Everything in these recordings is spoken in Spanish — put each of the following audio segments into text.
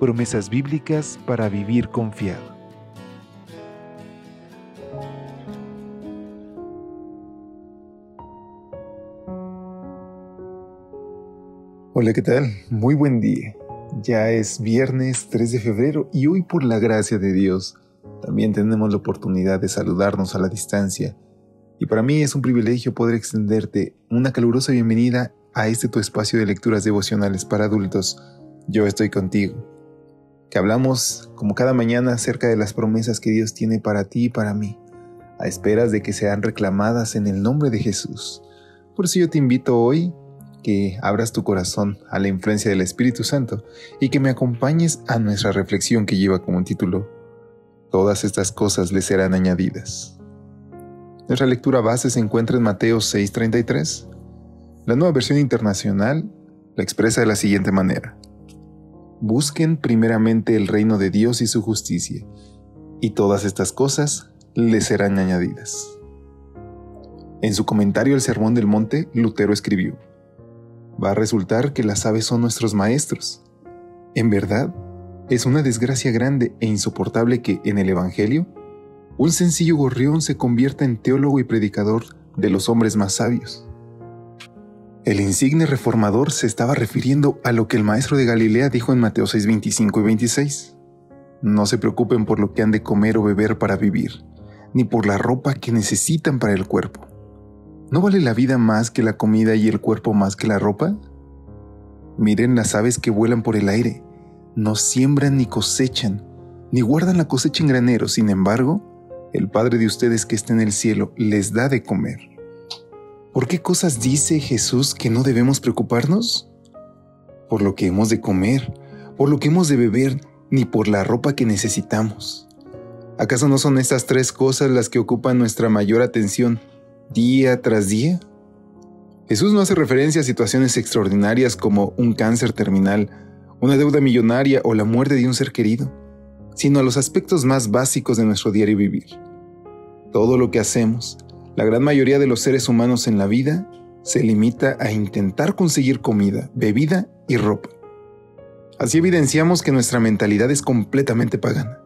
Promesas bíblicas para vivir confiado. Hola, ¿qué tal? Muy buen día. Ya es viernes 3 de febrero y hoy por la gracia de Dios también tenemos la oportunidad de saludarnos a la distancia. Y para mí es un privilegio poder extenderte una calurosa bienvenida a este tu espacio de lecturas devocionales para adultos. Yo estoy contigo. Que hablamos como cada mañana acerca de las promesas que Dios tiene para ti y para mí, a esperas de que sean reclamadas en el nombre de Jesús. Por eso yo te invito hoy que abras tu corazón a la influencia del Espíritu Santo y que me acompañes a nuestra reflexión que lleva como título Todas estas cosas le serán añadidas. Nuestra lectura base se encuentra en Mateo 6:33. La nueva versión internacional la expresa de la siguiente manera. Busquen primeramente el reino de Dios y su justicia, y todas estas cosas les serán añadidas. En su comentario al Sermón del Monte, Lutero escribió, va a resultar que las aves son nuestros maestros. En verdad, es una desgracia grande e insoportable que en el Evangelio, un sencillo gorrión se convierta en teólogo y predicador de los hombres más sabios. El insigne reformador se estaba refiriendo a lo que el maestro de Galilea dijo en Mateo 6, 25 y 26. No se preocupen por lo que han de comer o beber para vivir, ni por la ropa que necesitan para el cuerpo. ¿No vale la vida más que la comida y el cuerpo más que la ropa? Miren las aves que vuelan por el aire, no siembran ni cosechan, ni guardan la cosecha en graneros, sin embargo, el Padre de ustedes que está en el cielo les da de comer. ¿Por qué cosas dice Jesús que no debemos preocuparnos? Por lo que hemos de comer, por lo que hemos de beber, ni por la ropa que necesitamos. ¿Acaso no son estas tres cosas las que ocupan nuestra mayor atención día tras día? Jesús no hace referencia a situaciones extraordinarias como un cáncer terminal, una deuda millonaria o la muerte de un ser querido, sino a los aspectos más básicos de nuestro diario vivir. Todo lo que hacemos, la gran mayoría de los seres humanos en la vida, se limita a intentar conseguir comida, bebida y ropa. Así evidenciamos que nuestra mentalidad es completamente pagana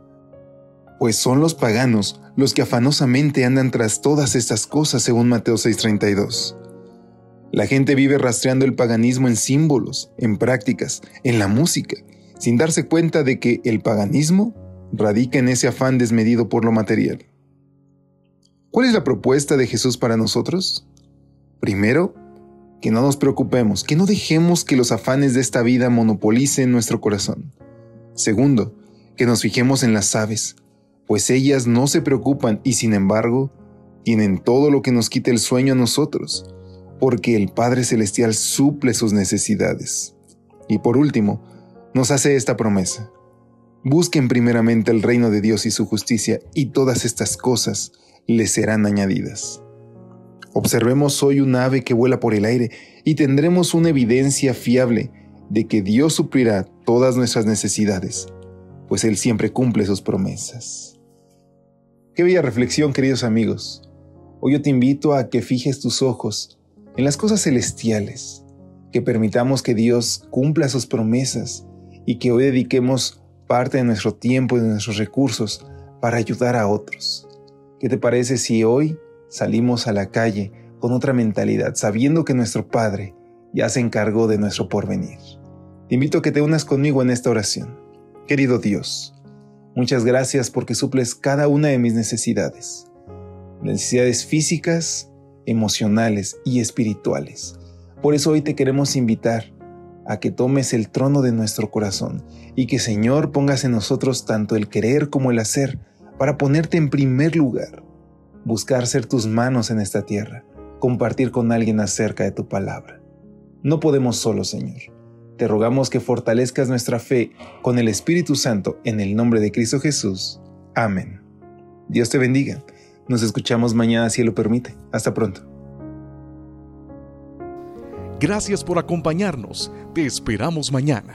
pues son los paganos los que afanosamente andan tras todas estas cosas según Mateo 6:32. La gente vive rastreando el paganismo en símbolos, en prácticas, en la música, sin darse cuenta de que el paganismo radica en ese afán desmedido por lo material. ¿Cuál es la propuesta de Jesús para nosotros? Primero, que no nos preocupemos, que no dejemos que los afanes de esta vida monopolicen nuestro corazón. Segundo, que nos fijemos en las aves, pues ellas no se preocupan y sin embargo tienen todo lo que nos quita el sueño a nosotros, porque el Padre Celestial suple sus necesidades. Y por último, nos hace esta promesa. Busquen primeramente el reino de Dios y su justicia, y todas estas cosas les serán añadidas. Observemos hoy un ave que vuela por el aire y tendremos una evidencia fiable de que Dios suplirá todas nuestras necesidades, pues Él siempre cumple sus promesas. Qué bella reflexión, queridos amigos. Hoy yo te invito a que fijes tus ojos en las cosas celestiales, que permitamos que Dios cumpla sus promesas y que hoy dediquemos parte de nuestro tiempo y de nuestros recursos para ayudar a otros. ¿Qué te parece si hoy salimos a la calle con otra mentalidad, sabiendo que nuestro Padre ya se encargó de nuestro porvenir? Te invito a que te unas conmigo en esta oración. Querido Dios, Muchas gracias porque suples cada una de mis necesidades. Necesidades físicas, emocionales y espirituales. Por eso hoy te queremos invitar a que tomes el trono de nuestro corazón y que Señor pongas en nosotros tanto el querer como el hacer para ponerte en primer lugar, buscar ser tus manos en esta tierra, compartir con alguien acerca de tu palabra. No podemos solo, Señor. Te rogamos que fortalezcas nuestra fe con el Espíritu Santo en el nombre de Cristo Jesús. Amén. Dios te bendiga. Nos escuchamos mañana si lo permite. Hasta pronto. Gracias por acompañarnos. Te esperamos mañana.